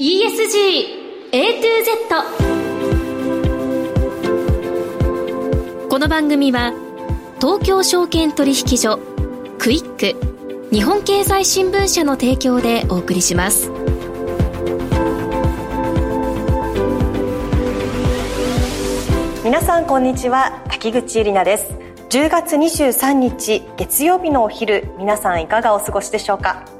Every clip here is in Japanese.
ESG A to Z この番組は東京証券取引所クイック日本経済新聞社の提供でお送りします。皆さんこんにちは滝口ゆりなです。10月23日月曜日のお昼皆さんいかがお過ごしでしょうか？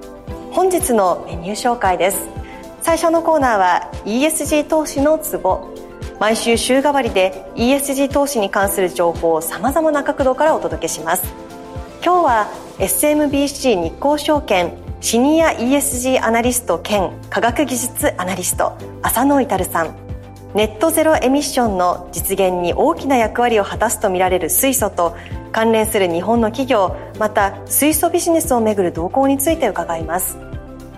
本日のメニュー紹介です。最初のコーナーは ESG 投資のツボ。毎週週替わりで ESG 投資に関する情報をさまざまな角度からお届けします。今日は SMBC 日興証券シニア ESG アナリスト兼科学技術アナリスト浅野至さん。ネットゼロエミッションの実現に大きな役割を果たすとみられる水素と関連する日本の企業また水素ビジネスをめぐる動向について伺います。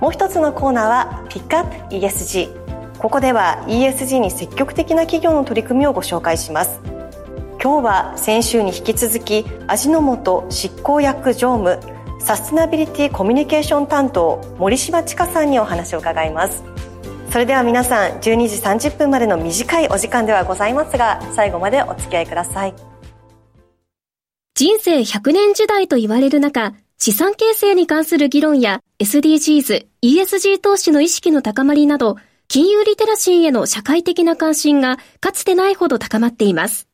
もう一つのコーナーはピックアップ ESG ここでは ESG に積極的な企業の取り組みをご紹介します。今日は先週に引き続き味の素執行役常務サステナビリティコミュニケーション担当森島千佳さんにお話を伺います。それでは皆さん12時30分までの短いお時間ではございますが最後までお付き合いください。人生100年時代と言われる中資産形成に関する議論や SDGs、ESG 投資の意識の高まりなど、金融リテラシーへの社会的な関心がかつてないほど高まっています。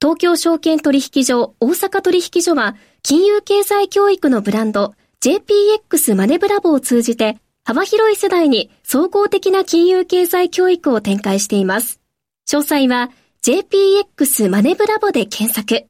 東京証券取引所、大阪取引所は、金融経済教育のブランド、JPX マネブラボを通じて、幅広い世代に総合的な金融経済教育を展開しています。詳細は、JPX マネブラボで検索。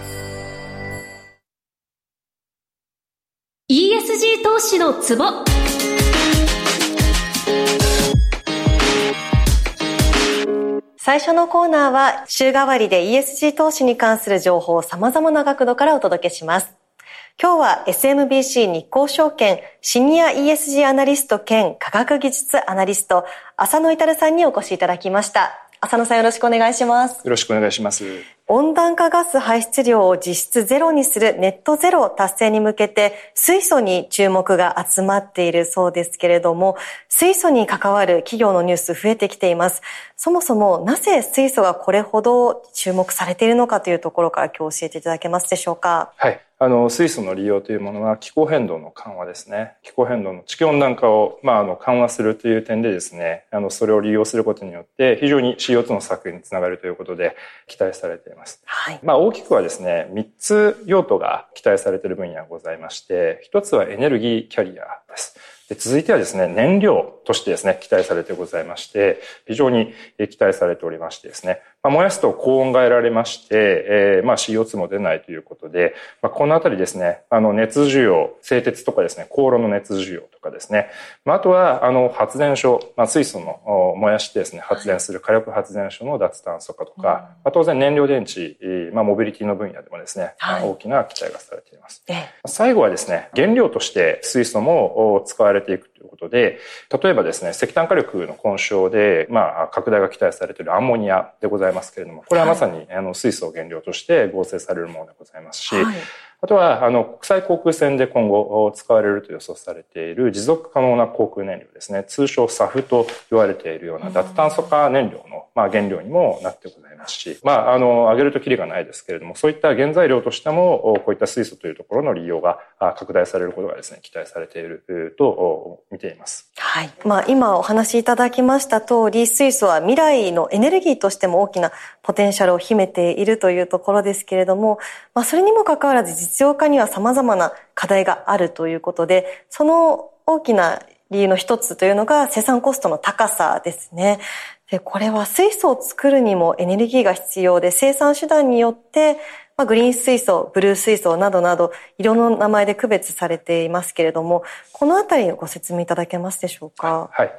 のツボ最初のコーナーは週替わりで ESG 投資に関する情報を様々な角度からお届けします。今日は SMBC 日興証券シニア ESG アナリスト兼科学技術アナリスト浅野至さんにお越しいただきました。浅野さんよろしくお願いします。よろしくお願いします。温暖化ガス排出量を実質ゼロにするネットゼロ達成に向けて水素に注目が集まっているそうですけれども、水素に関わる企業のニュース増えてきています。そもそもなぜ水素がこれほど注目されているのかというところから今日教えていただけますでしょうか？はい。あの、水素の利用というものは気候変動の緩和ですね。気候変動の地球温暖化を、まあ、あの、緩和するという点でですね、あの、それを利用することによって、非常に CO2 の削減につながるということで期待されています。はい。まあ、大きくはですね、3つ用途が期待されている分野がございまして、1つはエネルギーキャリアです。で続いてはですね、燃料としてですね、期待されてございまして、非常に期待されておりましてですね、まあ、燃やすと高温が得られまして、えー、まあ CO2 も出ないということで、まあ、このあたりですね、あの熱需要、製鉄とかですね、高炉の熱需要とかですね、まあ、あとはあの発電所、まあ、水素の燃やしてですね、発電する火力発電所の脱炭素化とか、はい、まあ、当然燃料電池、まあ、モビリティの分野でもですね、はい、大きな期待がされています。最後はですね、原料として水素も使われていくということで、例えばですね、石炭火力の混焼で、まあ、拡大が期待されているアンモニアでございますますけれども、これはまさに、あの水素を原料として合成されるものでございますし、はい、あとは、あの、国際航空船で今後使われると予想されている持続可能な航空燃料ですね。通称 SAF と言われているような脱炭素化燃料の、まあ、原料にもなってございますし、まあ、あの、上げるときりがないですけれども、そういった原材料としても、こういった水素というところの利用が拡大されることがですね、期待されていると見ています。はい。まあ、今お話しいただきました通り、水素は未来のエネルギーとしても大きなポテンシャルを秘めているというところですけれども、まあ、それにもかかわらず実用化には様々な課題があるということで、その大きな理由の一つというのが生産コストの高さですね。で、これは水素を作るにもエネルギーが必要で、生産手段によってまあ、グリーン水素、ブルー水素などなど、色の名前で区別されていますけれども、このあたりをご説明いただけますでしょうか？はい。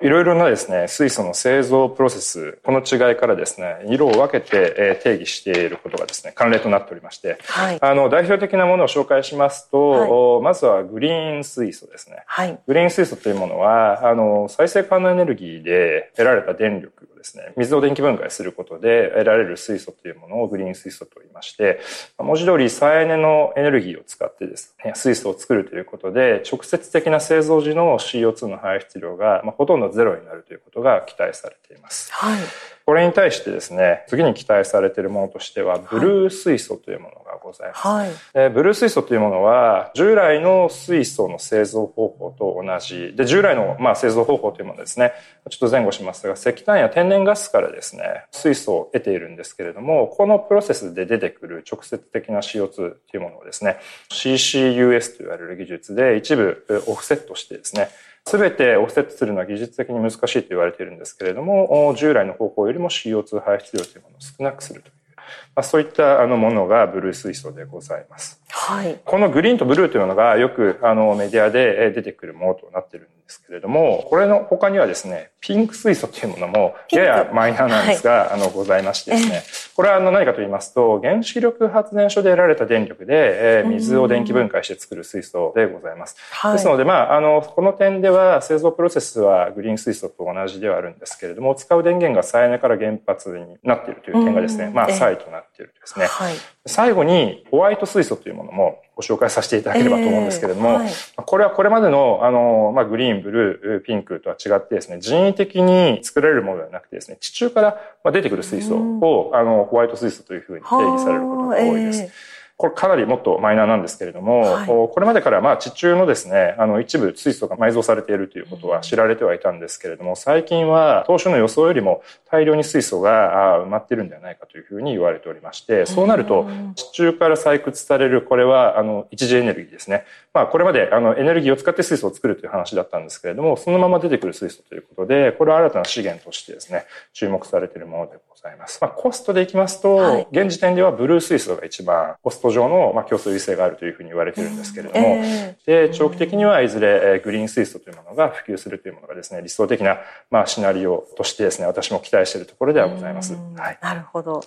いろいろなですね、水素の製造プロセス、この違いからですね、色を分けて定義していることがですね、慣例となっておりまして、はい、あの、代表的なものを紹介しますと、はい、まずはグリーン水素ですね。はい。グリーン水素というものは、あの、再生可能エネルギーで得られた電力ですね、水を電気分解することで得られる水素というものをグリーン水素と言いまして、文字通り再エネのエネルギーを使ってですね、水素を作るということで、直接的な製造時の CO2 の排出量が、ま、ほとんどゼロになるということが期待されています。はい。これに対してですね、次に期待されているものとしては、ブルー水素というものがございます。はい、ブルー水素というものは、従来の水素の製造方法と同じ。で、従来の、まあ、製造方法というものですね、ちょっと前後しますが、石炭や天然ガスからですね、水素を得ているんですけれども、このプロセスで出てくる直接的な CO2 というものをですね、CCUS と言われる技術で一部オフセットしてですね、すべてオフセットするのは技術的に難しいと言われているんですけれども、従来の方法よりも CO2 排出量というものを少なくするという、まあ、そういったあのものがブルー水素でございます。はい、このグリーンとブルーというのがよくあのメディアで出てくるものとなっているんですけれども、これの他にはですね、ピンク水素というものもややマイナーなんですが、はい、あのございましてですね、これはあの何かと言いますと、原子力発電所で得られた電力で、え水を電気分解して作る水素でございます。はい、ですので、まあ、あの、この点では製造プロセスはグリーン水素と同じではあるんですけれども、使う電源が再エネから原発になっているという点がですね、まあ、差異となっているですね。はい、最後に、ホワイト水素というものもご紹介させていただければと思うんですけれども、えーはい、これはこれまでの、あの、まあ、グリーン、ブルー、ピンクとは違ってですね、人為的に作られるものではなくてですね、地中から出てくる水素を、あの、ホワイト水素というふうに定義されることが多いです。えーこれかなりもっとマイナーなんですけれども、はい、これまでからまあ地中のですね、あの一部水素が埋蔵されているということは知られてはいたんですけれども、最近は当初の予想よりも大量に水素が埋まっているんではないかというふうに言われておりまして、そうなると地中から採掘されるこれはあの一次エネルギーですね。まあこれまであのエネルギーを使って水素を作るという話だったんですけれども、そのまま出てくる水素ということで、これは新たな資源としてですね、注目されているものでございます。まあ、コストでいきますと、はい、現時点ではブルー水素が一番コスト上の、まあ、競争優勢があるというふうに言われているんですけれども、えー、で、長期的にはいずれグリーン水素というものが普及するというものがですね、理想的な、まあ、シナリオとしてですね、私も期待しているところではございます。はい、なるほど。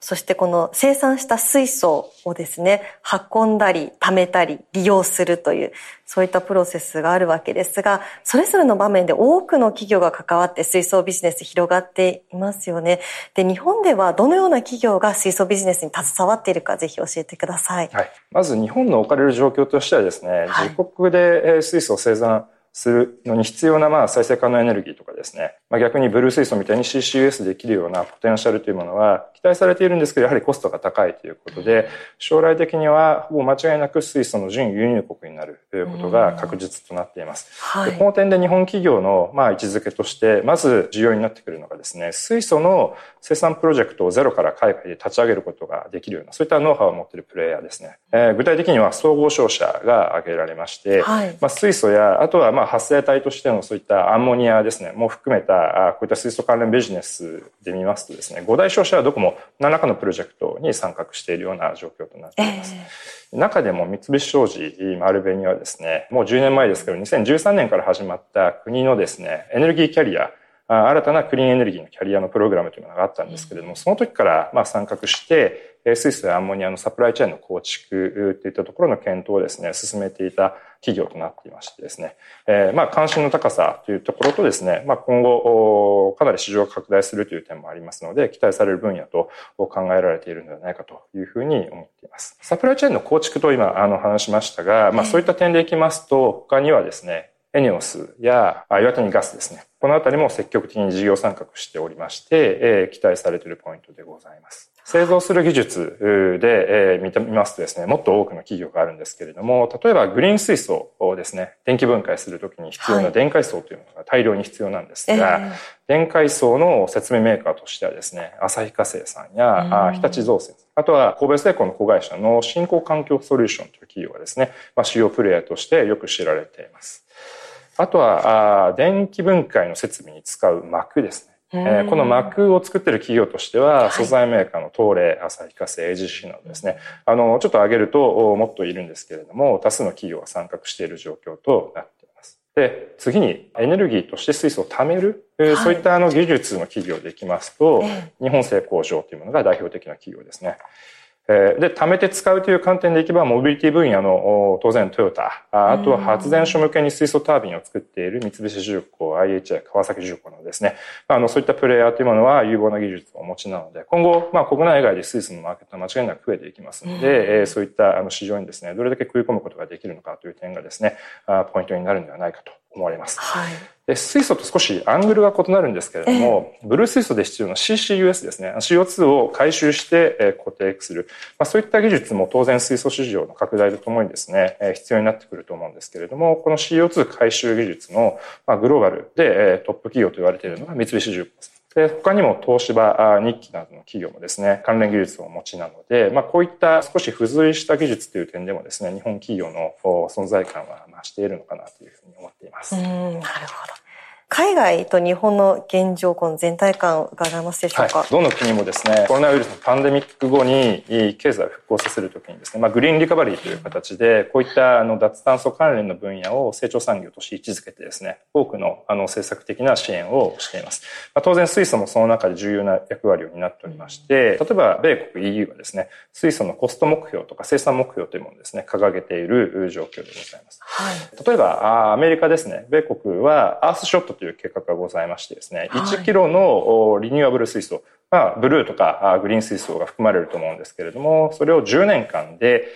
そしてこの生産した水素をですね、運んだり、貯めたり、利用するという、そういったプロセスがあるわけですが、それぞれの場面で多くの企業が関わって水素ビジネス広がっていますよね。で、日本ではどのような企業が水素ビジネスに携わっているか、ぜひ教えてください。はい。まず日本の置かれる状況としてはですね、はい、自国で水素を生産するのに必要なまあ再生可能エネルギーとかですね、まあ、逆にブルー水素みたいに CCUS できるようなポテンシャルというものは期待されているんですけど、やはりコストが高いということで、将来的にはほぼ間違いなく水素の準輸入国になるということが確実となっています。はい、この点で日本企業のまあ位置づけとして、まず重要になってくるのがですね、水素の生産プロジェクトをゼロから海外で立ち上げることができるような、そういったノウハウを持っているプレイヤーですね。えー、具体的には総合商社が挙げられまして、はい、まあ水素や、あとはまあ発生体としてのそういったアンモニアですね、も含めた、こういった水素関連ビジネスで見ますとですね、5大商社はどこも何らかのプロジェクトに参画しているような状況となっています。えー、中でも三菱商事丸紅はですね、もう10年前ですけど、2013年から始まった国のですね、エネルギーキャリア、新たなクリーンエネルギーのキャリアのプログラムというものがあったんですけれども、その時からまあ参画して、水素やアンモニアのサプライチェーンの構築といったところの検討をですね、進めていた企業となっていましてですね、えー、まあ関心の高さというところとですね、まあ今後かなり市場が拡大するという点もありますので、期待される分野と考えられているのではないかというふうに思っています。サプライチェーンの構築と今あの話しましたが、まあそういった点でいきますと、他にはですね、エネオスや岩谷ガスですね。このあたりも積極的に事業参画しておりまして、えー、期待されているポイントでございます。製造する技術で、えー、見ますとですね、もっと多くの企業があるんですけれども、例えばグリーン水素をですね、電気分解するときに必要な電解層というものが大量に必要なんですが、はい、電解層の説明メーカーとしてはですね、旭化成さんや、日立造船、あとは神戸製鋼の子会社の新興環境ソリューションという企業がですね、まあ、主要プレイヤーとしてよく知られています。あとは、あ電気分解の設備に使う膜ですね。えー、この膜を作ってる企業としては、素材メーカーの東レ、旭化成、AGC などですね、あの、ちょっと上げるともっといるんですけれども、多数の企業が参画している状況となっています。で、次にエネルギーとして水素を貯める、はい、そういったあの技術の企業でいきますと、日本製工場というものが代表的な企業ですね。で、貯めて使うという観点でいけば、モビリティ分野の当然トヨタ、あとは発電所向けに水素タービンを作っている三菱重工、IHI、川崎重工などですね、あの、そういったプレイヤーというものは有望な技術をお持ちなので、今後、まあ、国内外で水素のマーケットは間違いなく増えていきますので、うん、そういったあの市場にですね、どれだけ食い込むことができるのかという点がですね、ポイントになるのではないかと思われます。はい。で、水素と少しアングルが異なるんですけれども、えー、ブルー水素で必要な CCUS ですね、CO2 を回収して固定する。まあ、そういった技術も当然水素市場の拡大とともにですね、必要になってくると思うんですけれども、この CO2 回収技術のグローバルでトップ企業と言われているのが三菱重工です。で、他にも東芝、日記などの企業もですね、関連技術をお持ちなので、まあこういった少し付随した技術という点でもですね、日本企業の存在感は増しているのかなというふうに思っています。なるほど。海外と日本の現状、この全体感伺えますでしょうか、はい、どの国もですね、コロナウイルスのパンデミック後に経済を復興させるときにですね、まあ、グリーンリカバリーという形で、こういったあの脱炭素関連の分野を成長産業として位置づけてですね、多くのあの政策的な支援をしています。まあ、当然水素もその中で重要な役割を担っておりまして、例えば米国 EU はですね、水素のコスト目標とか生産目標というものをですね、掲げている状況でございます。はい、例えばアメリカですね、米国はアースショットという計画がございましてですね、1キロのリニューアブル水素、まあ、ブルーとかグリーン水素が含まれると思うんですけれども、それを10年間で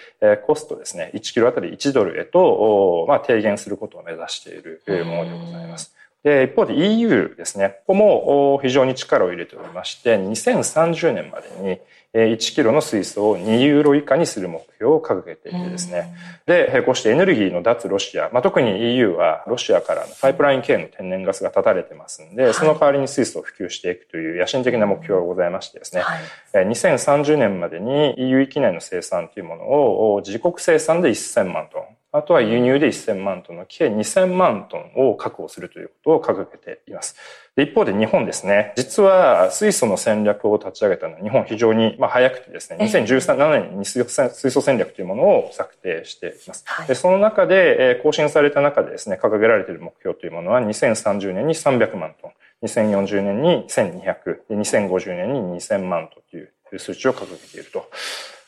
コストですね、1キロあたり1ドルへと、まあ、低減することを目指しているものでございます。で、一方で EU ですね、ここも非常に力を入れておりまして、2030年までに1キロの水素を2ユーロ以下にする目標を掲げていてですね。で、こうしてエネルギーの脱ロシア、まあ、特に EU はロシアからのパイプライン系の天然ガスが断たれてますんで、その代わりに水素を普及していくという野心的な目標がございましてですね、はい、2030年までに EU 域内の生産というものを自国生産で1000万トン、あとは輸入で1000万トンの計2000万トンを確保するということを掲げています。一方で日本ですね、実は水素の戦略を立ち上げたのは日本非常にまあ早くてですね、2017年に水素戦略というものを策定しています。はい、でその中で、更新された中でですね、掲げられている目標というものは2030年に300万トン、2040年に1200、2050年に2000万トンという数値を掲げていると。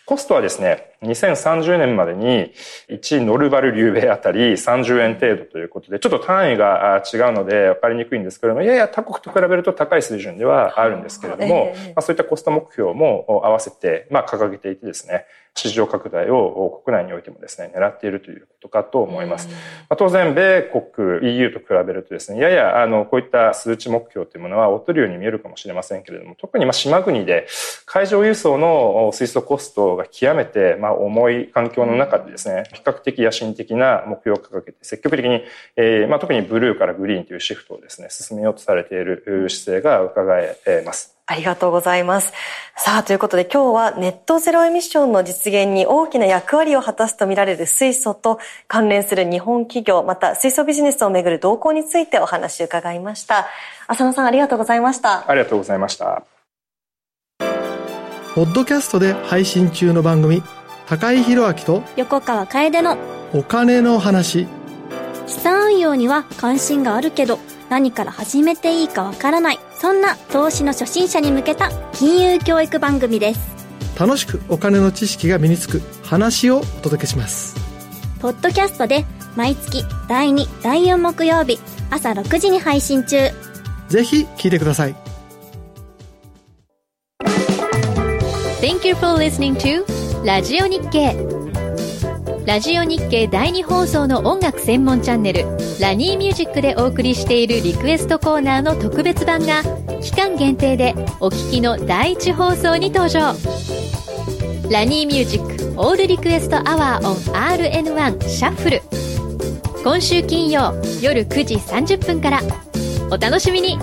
コストはですね、2030年までに1ノルバル流米あたり30円程度ということで、ちょっと単位が違うので分かりにくいんですけれども、やや他国と比べると高い水準ではあるんですけれども、まあ、そういったコスト目標も合わせて、まあ、掲げていてですね、市場拡大を国内においてもですね、狙っているということかと思います。まあ、当然、米国、EU と比べるとですね、やや、あの、こういった数値目標というものは劣るように見えるかもしれませんけれども、特にまあ島国で海上輸送の水素コストが極めてまあ重い環境の中でですね、比較的野心的な目標を掲げて積極的に、えー、まあ特にブルーからグリーンというシフトをですね、進めようとされている姿勢が伺えます。ありがとうございます。さあ、ということで今日はネットゼロエミッションの実現に大きな役割を果たすとみられる水素と関連する日本企業、また水素ビジネスをめぐる動向についてお話を伺いました。浅野さんありがとうございました。ありがとうございました。ポッドキャストで配信中の番組、高井宏明と横川楓のお金の話。資産運用には関心があるけど、何から始めていいかわからないそんな投資の初心者に向けた金融教育番組です。楽しくお金の知識が身につく話をお届けします。ポッドキャストで毎月第2、第4木曜日朝6時に配信中。ぜひ聞いてください。Thank you for listening to ラジオ日経。ラジオ日経第2放送の音楽専門チャンネルラニーミュージックでお送りしているリクエストコーナーの特別版が期間限定でお聴きの第1放送に登場。RaNi Music All Request Hour on RN1 シャッフル今週金曜夜9時30分から。お楽しみに。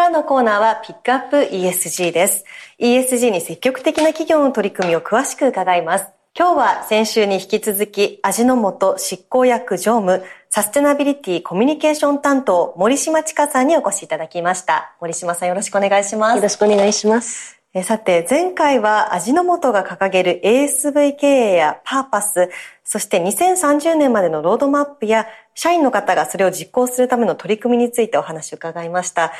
からのコーナーはピックアップ ESG です。ESG に積極的な企業の取り組みを詳しく伺います。今日は先週に引き続き味の素執行役常務サステナビリティコミュニケーション担当森島千佳さんにお越しいただきました。森島さんよろしくお願いします。よろしくお願いします。さて、前回は味の素が掲げる ASV 経営やパーパス、そして2030年までのロードマップや社員の方がそれを実行するための取り組みについてお話を伺いました。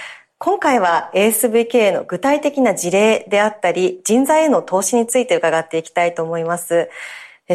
今回は ASV 経営の具体的な事例であったり、人材への投資について伺っていきたいと思います。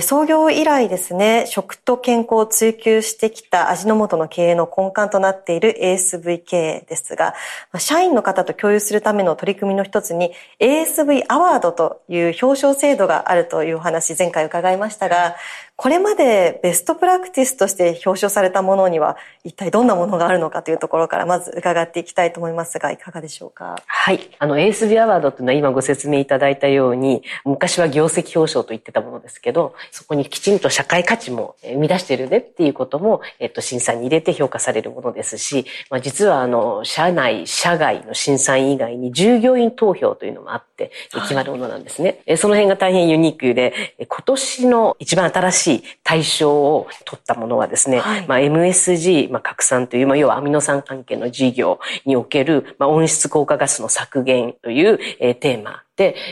創業以来ですね、食と健康を追求してきた味の素の経営の根幹となっている ASV 経営ですが、社員の方と共有するための取り組みの一つに ASV アワードという表彰制度があるというお話前回伺いましたが、これまでベストプラクティスとして表彰されたものには一体どんなものがあるのかというところからまず伺っていきたいと思いますが、いかがでしょうか？はい。あの、ASB アワードというのは今ご説明いただいたように、昔は業績表彰と言ってたものですけど、そこにきちんと社会価値も生み出してるねっていうことも、えっと、審査に入れて評価されるものですし、まあ、実はあの、社内、社外の審査員以外に従業員投票というのもあって、決まるものなんですね。はい、その辺が大変ユニークで、今年の一番新しいしい対象を取ったものはですね、はい、まあ、MSG、まあ、拡散という、まあ、要はアミノ酸関係の事業における、まあ、温室効果ガスの削減という、えー、テーマで、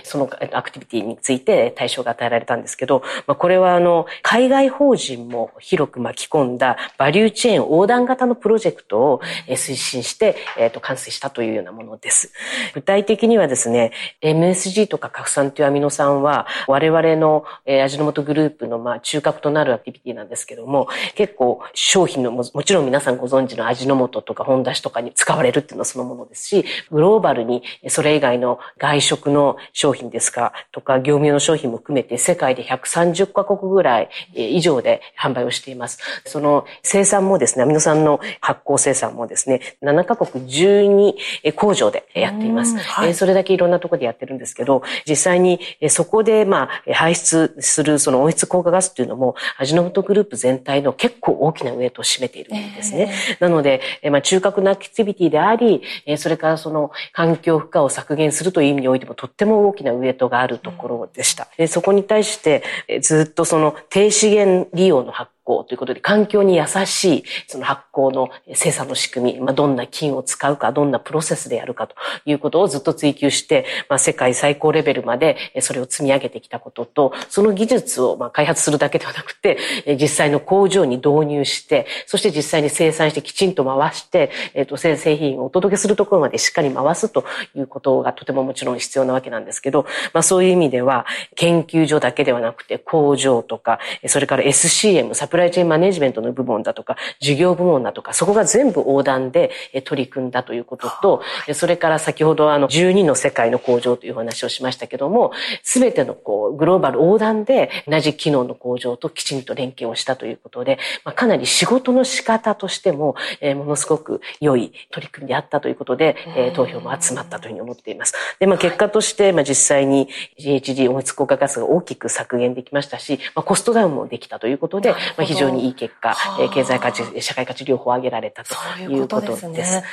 そのアクティビティについて対象が与えられたんですけど、まあ、これはあの、海外法人も広く巻き込んだバリューチェーン横断型のプロジェクトを推進して、えっ、と、完成したというようなものです。具体的にはですね、MSG とか核酸というアミノ酸は、我々の、味の素グループの、まあ、中核となるアクティビティなんですけども、結構商品のも、もちろん皆さんご存知の味の素とか本出しとかに使われるっていうのはそのものですし、グローバルにそれ以外の外食の商品ですかとか、業務用の商品も含めて世界で130カ国ぐらい以上で販売をしています。その生産もですね、アミノ酸の発酵生産もですね、7カ国12工場でやっています。はい、それだけいろんなところでやってるんですけど、実際にそこでまあ排出するその温室効果ガスっていうのも、味の素グループ全体の結構大きなウェイトを占めているんですね。なので、まあ中核なアクティビティであり、それからその環境負荷を削減するという意味においてもとってもても大ききなウエイトがあるところでした。でそこに対してずっとその低資源利用の発酵ということで、環境に優しいその発酵の生産の仕組み、まあ、どんな菌を使うか、どんなプロセスでやるかということをずっと追求して、まあ、世界最高レベルまでそれを積み上げてきたことと、その技術をまあ開発するだけではなくて、実際の工場に導入して、そして実際に生産してきちんと回して、えっ、と、製品をお届けするところまでしっかり回すということがとてももちろん必要なわけなんですけど、まあ、そういう意味では、研究所だけではなくて、工場とか、それから SCM、サプライチェーンマネジメントの部門だとか、事業部門だとか、そこが全部横断で取り組んだということと、それから先ほどあの12の世界の工場という話をしましたけども、すべてのこうグローバル横断で同じ機能の工場ときちんと連携をしたということで、まあ、かなり仕事の仕方としても、えものすごく良い取り組みであったということで、え投票も集まったというふうに思っています。で、まあ、結果として、まあ、実際に GHG 温室効果ガスが大きく削減できましたし、まあ、コストダウンもできたということで、まあ、非常にいい結果、経済価値、社会価値両方上げられたということです。ううですね、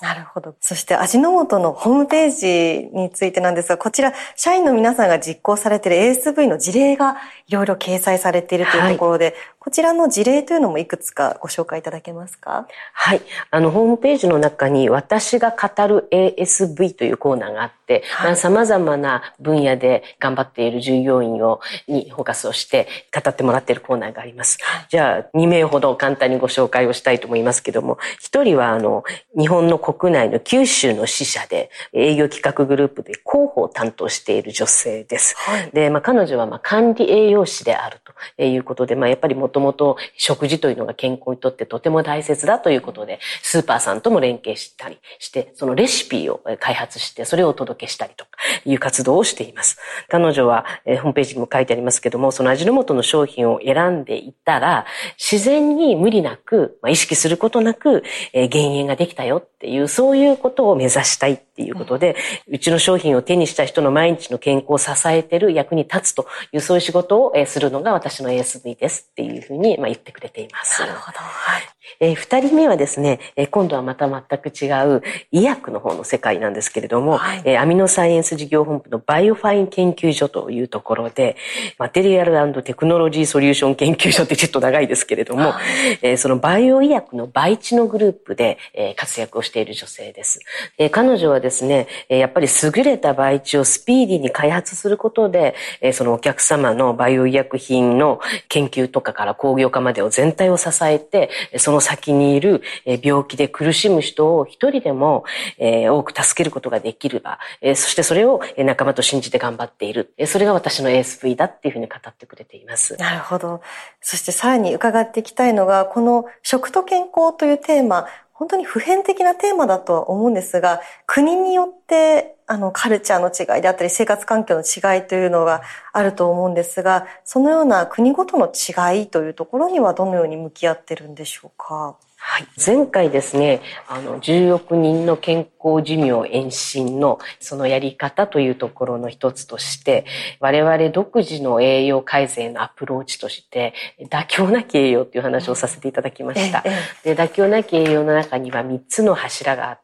なるほど。そして味の素のホームページについてなんですが、こちら、社員の皆さんが実行されている ASV の事例がいろいろ掲載されているというところで、はい、こちらの事例というのもいくつかご紹介いただけますか？はい。あの、ホームページの中に私が語る ASV というコーナーがあって、はい、様々な分野で頑張っている従業員を、にフォーカスをして語ってもらっているコーナーがあります。はい、じゃあ、2名ほど簡単にご紹介をしたいと思いますけども、1人は、あの、日本の国内の九州の支社で営業企画グループで広報を担当している女性です。はい、で、まあ、彼女は、まあ、管理栄養士であるということで、まあ、やっぱりもともと食事というのが健康にとってとても大切だということで、スーパーさんとも連携したりして、そのレシピを開発して、それをお届けしたりとかいう活動をしています。彼女は、えー、ホームページにも書いてありますけども、その味の素の商品を選んでいったら、自然に無理なく、まあ、意識することなく、えー、減塩ができたよっていう、そういうことを目指したいっていうことで、うちの商品を手にした人の毎日の健康を支えてる役に立つという、そういう仕事をするのが私の ASV ですっていうふうに、まあ、言ってくれています。なるほど。はい。えー、二人目はですね、えー、今度はまた全く違う医薬の方の世界なんですけれども、はい、えー、アミノサイエンス事業本部のバイオファイン研究所というところで、マテリアルテクノロジーソリューション研究所ってちょっと長いですけれども、はい、えー、そのバイオ医薬の培地のグループで、えー、活躍をしている女性です。えー、彼女はですね、やっぱり優れた培地をスピーディーに開発することで、えー、そのお客様のバイオ医薬品の研究とかから工業化までを全体を支えて、その先にいる病気で苦しむ人を一人でも多く助けることができれば、そしてそれを仲間と信じて頑張っている。それが私の ASV だっていうふうに語ってくれています。なるほど。そしてさらに伺っていきたいのが、この食と健康というテーマ、本当に普遍的なテーマだとは思うんですが、国によってあのカルチャーの違いであったり生活環境の違いというのがあると思うんですが、そのような国ごとの違いというところにはどのように向き合ってるんでしょうか？はい。前回ですね、あの、10億人の健康寿命延伸のそのやり方というところの一つとして、我々独自の栄養改善のアプローチとして、妥協なき栄養という話をさせていただきました。で妥協なき栄養の中には3つの柱があって、、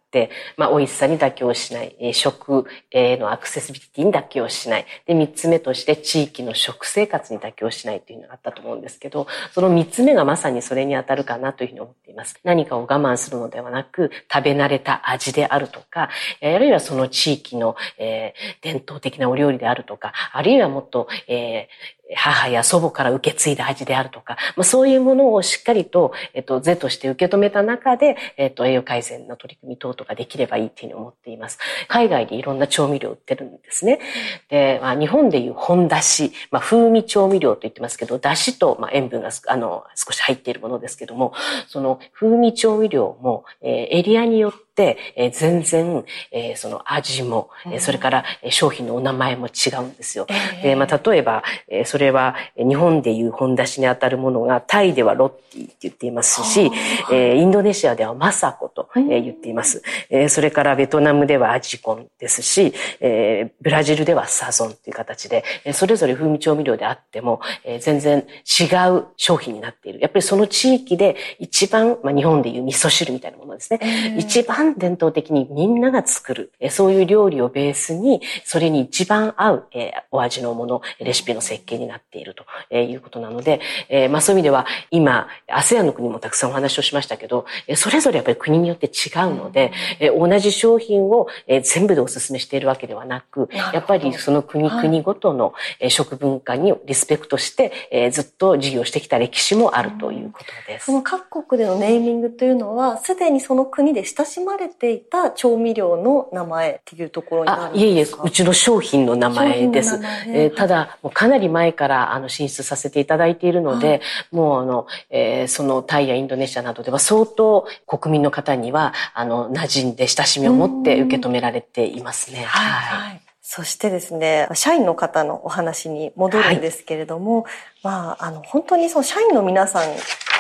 まあ、美味しさに妥協しない、食へのアクセシビリティに妥協しない。で、三つ目として地域の食生活に妥協しないというのがあったと思うんですけど、その三つ目がまさにそれに当たるかなというふうに思っています。何かを我慢するのではなく、食べ慣れた味であるとか、あるいはその地域の、えー、伝統的なお料理であるとか、あるいはもっと、えー母や祖母から受け継いだ味であるとか、まあ、そういうものをしっかりと、えっと、是として受け止めた中で、えっと、栄養改善の取り組み等々ができればいいっていうふうに思っています。海外でいろんな調味料売ってるんですね。で、まあ、日本でいう本だし、まあ、風味調味料と言ってますけど、だしと、まあ、塩分があの少し入っているものですけども、その風味調味料も、えー、エリアによって、えー、全然、えー、その味も、うん、それから商品のお名前も違うんですよ。えー、でまあ、例えば、えー、それは日本でいう本出しにあたるものが、タイではロッティって言っていますし、えー、インドネシアではマサコと、えー、言っています。えー、それからベトナムではアジコンですし、えー、ブラジルではサゾンという形で、それぞれ風味調味料であっても、えー、全然違う商品になっている。やっぱりその地域で一番、まあ、日本でいう味噌汁みたいなですね。一番伝統的にみんなが作る、そういう料理をベースに、それに一番合う、えお味のもの、レシピの設計になっているということなので、えまあそういう意味では、今、ASEAN の国もたくさんお話をしましたけど、それぞれやっぱり国によって違うので、え同じ商品を、え全部でお勧めしているわけではなく、やっぱりその国々ごとの、え食文化にリスペクトして、えずっと事業してきた歴史もあるということです。その各国でのネーミングというのは、すでにその国で親しまれていた調味料の名前っていうところになるんですか？いえいえ、うちの商品の名前です。えー、ただ、もうかなり前からあの進出させていただいているので、はい、もうあの、えー、そのタイやインドネシアなどでは相当国民の方にはあの馴染んで親しみを持って受け止められていますね。はい、はい。そしてですね、社員の方のお話に戻るんですけれども、はい、まあ、あの、本当にその社員の皆さんが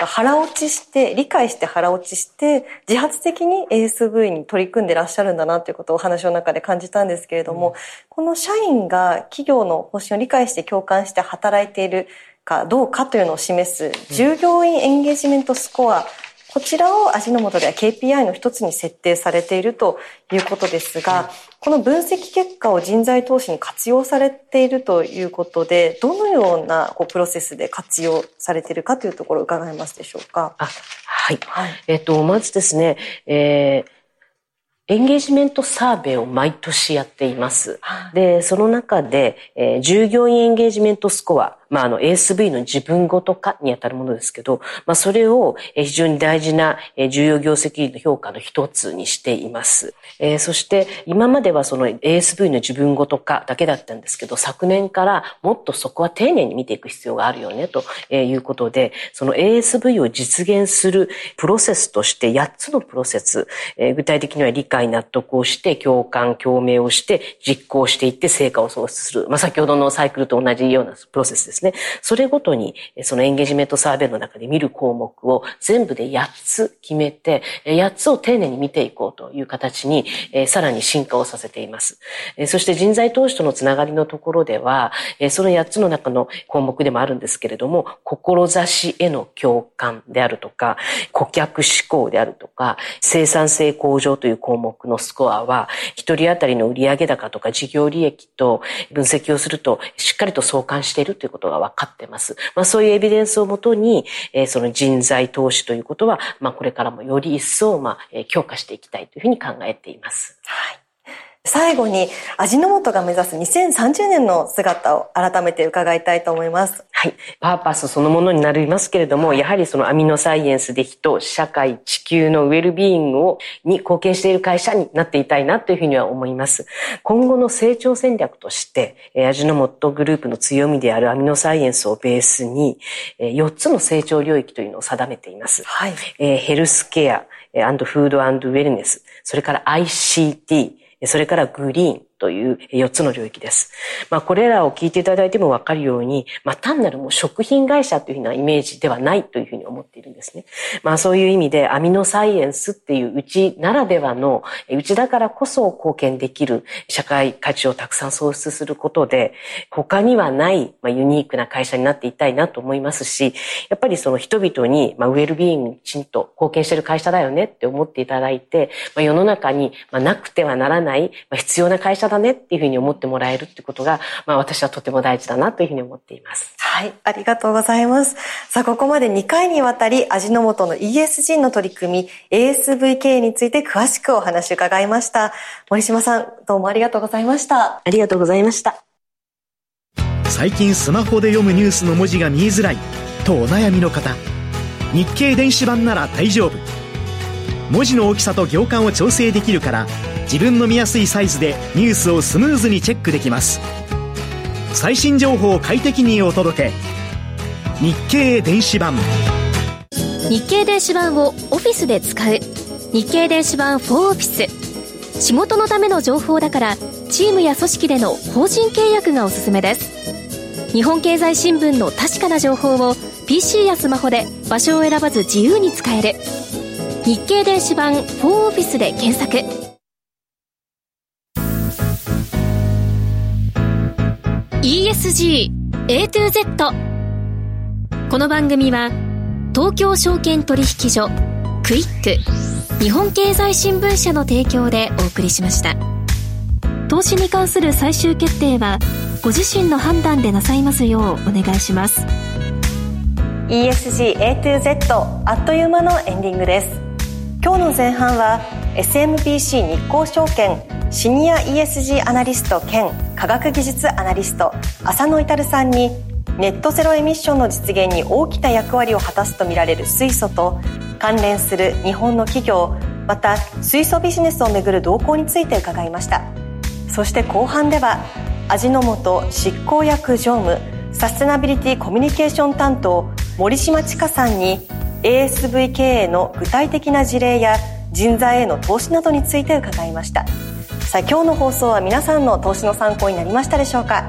腹落ちして、理解して腹落ちして、自発的に ASV に取り組んでらっしゃるんだなということをお話の中で感じたんですけれども、うん、この社員が企業の方針を理解して共感して働いているかどうかというのを示す従業員エンゲージメントスコアこちらを味の素では KPI の一つに設定されているということですが、この分析結果を人材投資に活用されているということで、どのようなこうプロセスで活用されているかというところを伺えますでしょうか？あはい。はい、えっ、と、まずですね、えーエンゲージメントサーベイを毎年やっています。で、その中で、えー、従業員エンゲージメントスコア、まあ、あの ASV の自分ごと化にあたるものですけど、まあ、それを非常に大事な重要業績の評価の一つにしています。えー、そして、今まではその ASV の自分ごと化だけだったんですけど、昨年からもっとそこは丁寧に見ていく必要があるよね、ということで、その ASV を実現するプロセスとして8つのプロセス、えー、具体的には理解、納得をして、共感、共鳴をして、実行していって成果を創出する。まあ、先ほどのサイクルと同じようなプロセスです。ですね。それごとに、そのエンゲージメントサーベイの中で見る項目を全部で8つ決めて、8つを丁寧に見ていこうという形に、さらに進化をさせています。そして人材投資とのつながりのところでは、その8つの中の項目でもあるんですけれども、志への共感であるとか、顧客志向であるとか、生産性向上という項目のスコアは、一人当たりの売上高とか事業利益と分析をすると、しっかりと相関しているということが分かってます。まあそういうエビデンスをもとに、えー、その人材投資ということは、まあこれからもより一層、まあ、強化していきたいというふうに考えています。はい。最後に味の素が目指す2030年の姿を改めて伺いたいと思います。はい。パーパスそのものになりますけれども、やはりそのアミノサイエンスで人、社会、地球のウェルビーイングをに貢献している会社になっていたいなというふうには思います。今後の成長戦略として、味の素グループの強みであるアミノサイエンスをベースに、4つの成長領域というのを定めています。はい。ヘルスケア、フードウェルネス、それから ICT、それからグリーン、という4つの領域です。まあ、これらを聞いていただいてもわかるように、まあ、単なるもう食品会社というふうなイメージではないというふうに思っているんですね。まあ、そういう意味でアミノサイエンスっていううちならではの、うちだからこそ貢献できる社会価値をたくさん創出することで、他にはない、まあ、ユニークな会社になっていたいなと思いますし、やっぱりその人々に、まあ、ウェルビーイングにきちんと貢献している会社だよねって思っていただいて、まあ、世の中に、まあ、なくてはならない、まあ、必要な会社だねっていうふうに思ってもらえるってことが、まあ私はとても大事だなというふうに思っています。はい、ありがとうございます。さあ、ここまで2回にわたり味の素の ESG の取り組み ASVK について詳しくお話伺いました。森島さん、どうもありがとうございました。ありがとうございました。最近スマホで読むニュースの文字が見えづらいとお悩みの方、日経電子版なら大丈夫。文字の大きさと行間を調整できるから自分の見やすいサイズでニュースをスムーズにチェックできます。最新情報を快適にお届け。日経電子版。日経電子版をオフィスで使う。日経電子版4オフィス。仕事のための情報だからチームや組織での法人契約がおすすめです。日本経済新聞の確かな情報を PC やスマホで場所を選ばず自由に使える。日経電子版4オフィスで検索。ESG A to Z この番組は東京証券取引所クイック日本経済新聞社の提供でお送りしました。投資に関する最終決定はご自身の判断でなさいますようお願いします。ESG A to Z あっという間のエンディングです。今日の前半は SMBC 日興証券シニア ESG アナリスト兼科学技術アナリスト浅野至さんにネットゼロエミッションの実現に大きな役割を果たすとみられる水素と関連する日本の企業また水素ビジネスをめぐる動向について伺いました。そして後半では味の素執行役常務サステナビリティコミュニケーション担当森島千佳さんに ASV 経営の具体的な事例や人材への投資などについて伺いました。さあ今日の放送は皆さんの投資の参考になりましたでしょうか？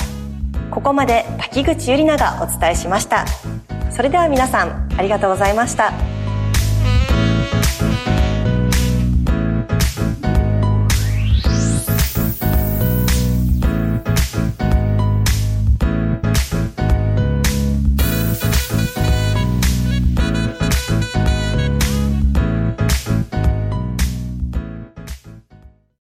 ここまで滝口ゆりながお伝えしました。それでは皆さんありがとうございました。